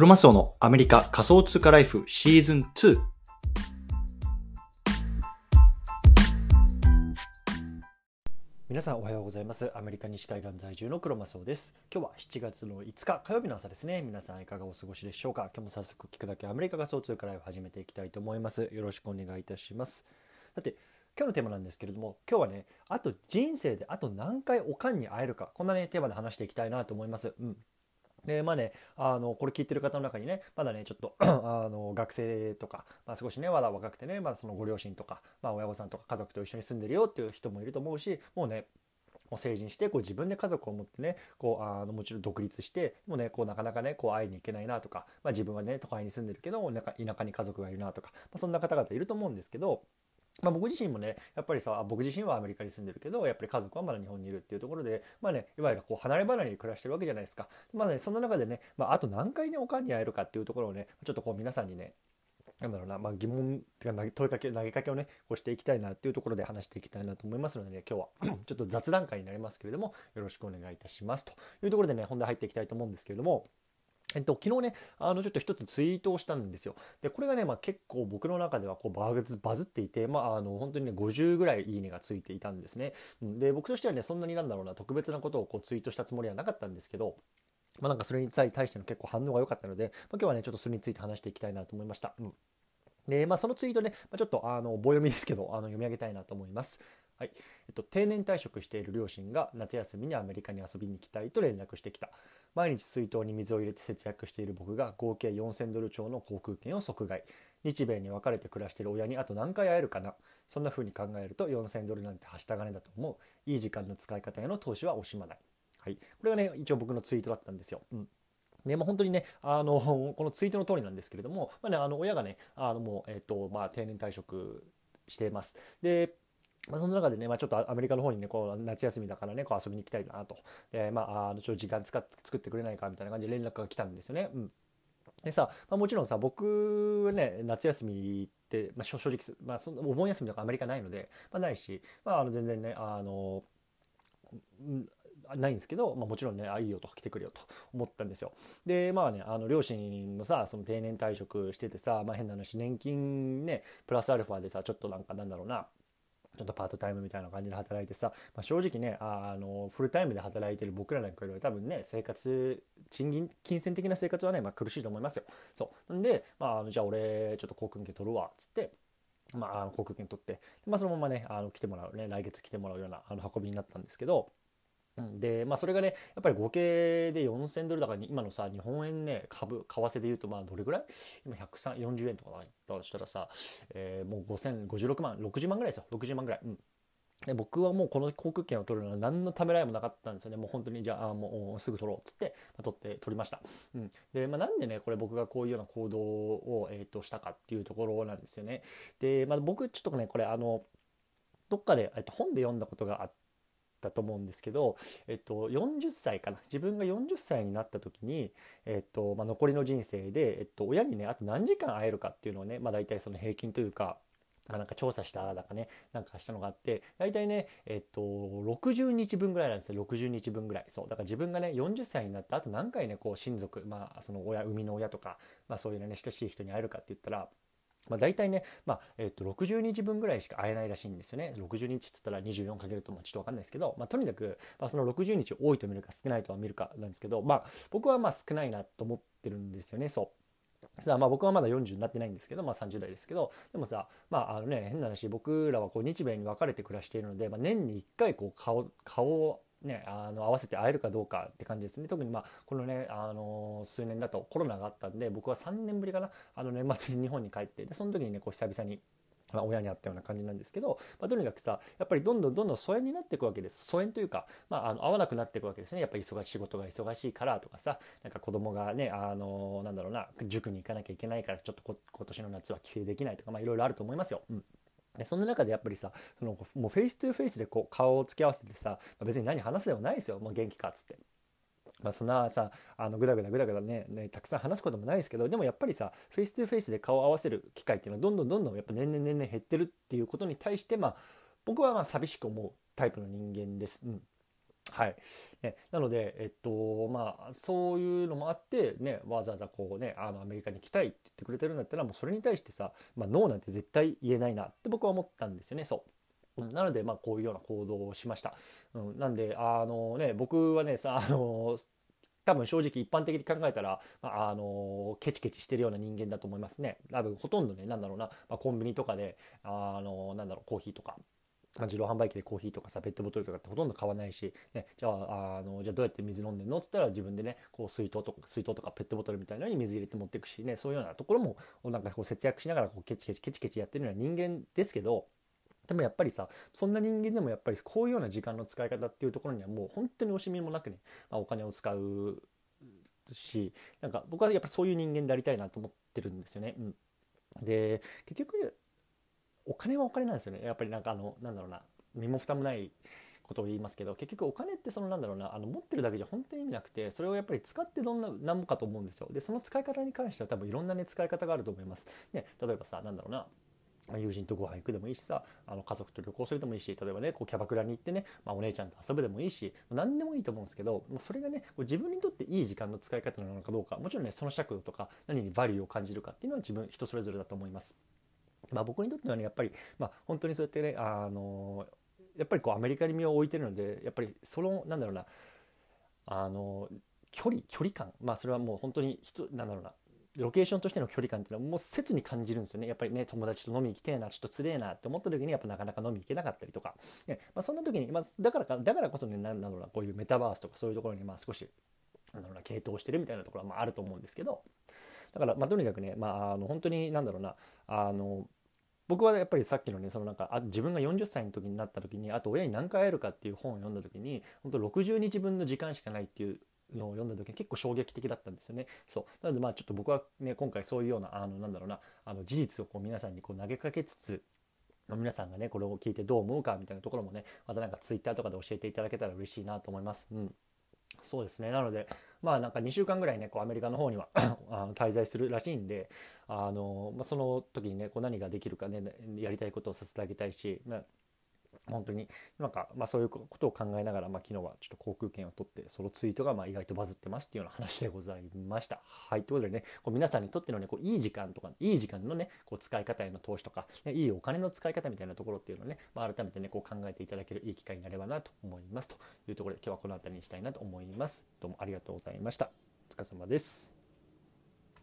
クロマスオのアメリカ仮想通貨ライフシーズン2。皆さんおはようございます。アメリカ西海岸在住のクロマスオです。今日は7月の5日火曜日の朝ですね。皆さんいかがお過ごしでしょうか？今日も早速聞くだけアメリカ仮想通貨ライフ始めていきたいと思います。よろしくお願いいたします。さて、今日のテーマなんですけれども今日はねあと人生であと何回おかんに会えるかこんなねテーマで話していきたいなと思います。うんでまあね、あのこれ聞いてる方の中にねまだねちょっと あの学生とか、まあ、少しねまだ若くてね、まあ、そのご両親とか、まあ、親御さんとか家族と一緒に住んでるよっていう人もいると思うしもうねもう成人してこう自分で家族を持ってねこうあのもちろん独立してもねこうなかなかねこう会いに行けないなとか、まあ、自分はね都会に住んでるけどなんか田舎に家族がいるなとか、まあ、そんな方々いると思うんですけどまあ、僕自身もねやっぱりさ僕自身はアメリカに住んでるけどやっぱり家族はまだ日本にいるっていうところでまあねいわゆるこう離れ離れに暮らしてるわけじゃないですか。まあねそんな中でね、まあ、あと何回ねおかんに会えるかっていうところをねちょっとこう皆さんにねなんだろうな、まあ、疑問ってか問いかけ投げかけをねこうしていきたいなっていうところで話していきたいなと思いますのでね今日は。ちょっと雑談会になりますけれどもよろしくお願いいたしますというところでね本題入っていきたいと思うんですけれどもえっと、昨日ね、あの、ちょっと一つツイートをしたんですよ。で、これがね、まあ結構僕の中ではこうバズバズっていて、まあ、あの、本当にね、50ぐらいいいねがついていたんですね。で、僕としてはね、そんなになんだろうな、特別なことをこうツイートしたつもりはなかったんですけど、まあなんかそれに対しての結構反応が良かったので、まあ、今日はね、ちょっとそれについて話していきたいなと思いました。うん。で、まあそのツイートね、まあ、ちょっとあの、棒読みですけど、あの、読み上げたいなと思います。はい。えっと、定年退職している両親が夏休みにアメリカに遊びに行きたいと連絡してきた。毎日水筒に水を入れて節約している僕が合計4000ドル超の航空券を即買い。日米に分かれて暮らしている親にあと何回会えるかな。そんな風に考えると4000ドルなんてはした金だと思う。いい時間の使い方への投資は惜しまない。はい。これがね、一応僕のツイートだったんですよ。うん。で、まあ、本当にね、あの、このツイートの通りなんですけれども、まあね、あの、親がね、あの、もう、えっ、と、まあ、定年退職しています。で、まあ、その中でね、まあ、ちょっとアメリカの方にね、こう夏休みだからね、こう遊びに行きたいなと。で、まあ、あのちょっと時間使って作ってくれないかみたいな感じで連絡が来たんですよね。うん。でさ、まあ、もちろんさ、僕はね、夏休みって、まあ、正直、まあ、そのお盆休みとかアメリカないので、まあ、ないし、まあ、あの全然ね、あの、ないんですけど、まあ、もちろんね、あ、いいよと、来てくれよと思ったんですよ。で、まあね、あの、両親のさ、その定年退職しててさ、まあ変な話、年金ね、プラスアルファでさ、ちょっとなんかなんだろうな、ちょっとパートタイムみたいな感じで働いてさ、まあ、正直ねあのフルタイムで働いてる僕らなんかより多分ね生活賃金金銭的な生活はね、まあ、苦しいと思いますよ。そう。なんで、まあ、あのじゃあ俺ちょっと航空券取るわつってまあ、航空券取って、まあ、そのままねあの来てもらうね来月来てもらうようなあの運びになったんですけどで、まあ、それがね、やっぱり合計で4000ドルだから、今のさ、日本円ね、株、為替で言うと、まあ、どれぐらい？今、140円とかだとしたらさ、えー、もう5056万、60万ぐらいですよ。60万ぐらい。うん。で僕はもうこの航空券を取るのは何のためらいもなかったんですよね。もう本当にじゃあもうすぐ取ろうっつって、まあ、取って取りました。うん、で、まあ、なんでねこれ僕がこういうような行動を、えー、としたかっていうところなんですよね。で、まあ、僕ちょっとねこれあのどっかで、えっと、本で読んだことがあっったと思うんですけど、えっと、40歳かな自分が40歳になった時に、えっとまあ、残りの人生で、えっと、親にねあと何時間会えるかっていうのをね、まあ、大体その平均というかまあ、なんか調査したらだかね、なんかしたのがあって、大体ね、えっと、60日分ぐらいなんですよ。60日分ぐらい。そう。だから自分がね、40歳になった後何回ね、こう、親族、まあ、その親、生みの親とか、まあ、そういうね、親しい人に会えるかって言ったら、まあ、大体ね、まあえっと60日分ぐらいしか会えないらしいんですよね。60日っつったら24かけるとまあちょっとわかんないですけど、まあ、とにかく、まあ、その60日多いと見るか少ないとは見るかなんですけど、まあ、僕はまあ少ないなと思ってるんですよね。そうさあまあ僕はまだ40になってないんですけど、まあ、30代ですけどでもさまああのね変な話僕らはこう日米に分かれて暮らしているので、まあ、年に1回こう顔顔をね、あの合わせて会えるかどうかって感じですね。特にまあこのね、あの数年だとコロナがあったんで僕は3年ぶりかなあの年末に日本に帰ってでその時にねこう久々にまあ、親に会ったような感じなんですけど、まあ、とにかくさやっぱりどんどんどんどん疎遠になっていくわけです疎遠というか、まあ、あの会わなくなっていくわけですねやっぱり忙しい仕事が忙しいからとかさなんか子供がねあのなんだろうな塾に行かなきゃいけないからちょっと今年の夏は帰省できないとかまあいろいろあると思いますよ。うんでそんな中でやっぱりさそのもうフェイス2フェイスでこう顔を付き合わせてさ別に何話すでもないですよもう元気かっつって。まあ、そんなさあのグダグダグダグダねねたくさん話すこともないですけどでもやっぱりさフェイス2フェイスで顔を合わせる機会っていうのはどんどんどんどんやっぱ年々年々減ってるっていうことに対してまあ僕はまあ寂しく思うタイプの人間です。うんはいね、なので、えっとまあ、そういうのもあって、ね、わざわざこう、ね、あのアメリカに来たいって言ってくれてるんだったらもうそれに対してさ、まあ、ノーなんて絶対言えないなって僕は思ったんですよね。そうなので、まあ、こういうような行動をしました。うん、なんで、あのね、僕はね、さ、あの多分正直一般的に考えたら、まあ、あのケチケチしてるような人間だと思いますね。多分ほとんどね、なんだろうな、まあ、コンビニとかで、あのなんだろう、コーヒーとか、自動販売機でコーヒーとかさペットボトルとかってほとんど買わないし、ね、じゃああのじゃあどうやって水飲んでんの？っつったら自分でねこう水筒とか水筒とかペットボトルみたいなのに水入れて持っていくしねそういうようなところもなんかこう節約しながらこうケチケチケチケチやってるような人間ですけどでもやっぱりさそんな人間でもやっぱりこういうような時間の使い方っていうところにはもう本当に惜しみもなくね、まあ、お金を使うしなんか僕はやっぱりそういう人間でありたいなと思ってるんですよね。うん、で結局お金はお金なんですよね。やっぱりなんかあのなんだろうな身も蓋もないことを言いますけど結局お金ってそのなんだろうなあの持ってるだけじゃ本当に意味なくてそれをやっぱり使ってどんな何もかと思うんですよ。でその使い方に関しては多分いろんなね使い方があると思います。ね例えばさなんだろうな友人とご飯行くでもいいしさあの家族と旅行するでもいいし例えばねこうキャバクラに行ってね、まあ、お姉ちゃんと遊ぶでもいいし何でもいいと思うんですけどそれがねこう自分にとっていい時間の使い方なのかどうかもちろんねその尺度とか何にバリューを感じるかっていうのは自分人それぞれだと思います。まあ、僕にとってはねやっぱり、まあ、本当にそうやってねあのやっぱりこうアメリカに身を置いてるのでやっぱりそのなんだろうなあの距離距離感まあそれはもう本当に人なんだろうなロケーションとしての距離感っていうのはもう切に感じるんですよね。やっぱりね、友達と飲み行きてえな、ちょっとつれえなって思った時にやっぱなかなか飲み行けなかったりとか。ね、まあ、そんな時に、まあ、だからか、だからこそね、なんだろうな、こういうメタバースとかそういうところにまあ少し、なんだろうな、傾倒してるみたいなところはまああると思うんですけど、だからまあとにかくね、まああの本当になんだろうな、あの、僕はやっぱりさっきのねそのなんかあ自分が40歳の時になった時にあと親に何回会えるかっていう本を読んだ時に本当60日分の時間しかないっていうのを読んだ時に結構衝撃的だったんですよね。そうなのでまあちょっと僕はね今回そういうようなあのなんだろうなあの事実をこう皆さんにこう投げかけつつ皆さんがねこれを聞いてどう思うかみたいなところもねまたなんか Twitter とかで教えていただけたら嬉しいなと思います。うんそうですねなのでまあなんか2週間ぐらいねこうアメリカの方には 滞在するらしいんであの、まあ、その時にねこう何ができるかねやりたいことをさせてあげたいし、まあ本当になんか、まあ、そういうことを考えながら、まあ、昨日はちょっと航空券を取ってそのツイートがまあ意外とバズってますっていうような話でございました。はい。ということでね、こう皆さんにとってのね、こういい時間とか、いい時間のね、こう使い方への投資とか、ね、いいお金の使い方みたいなところっていうのをね、まあ、改めてね、こう考えていただけるいい機会になればなと思います。というところで今日はこの辺りにしたいなと思います。どうもありがとうございました。お疲れ様です。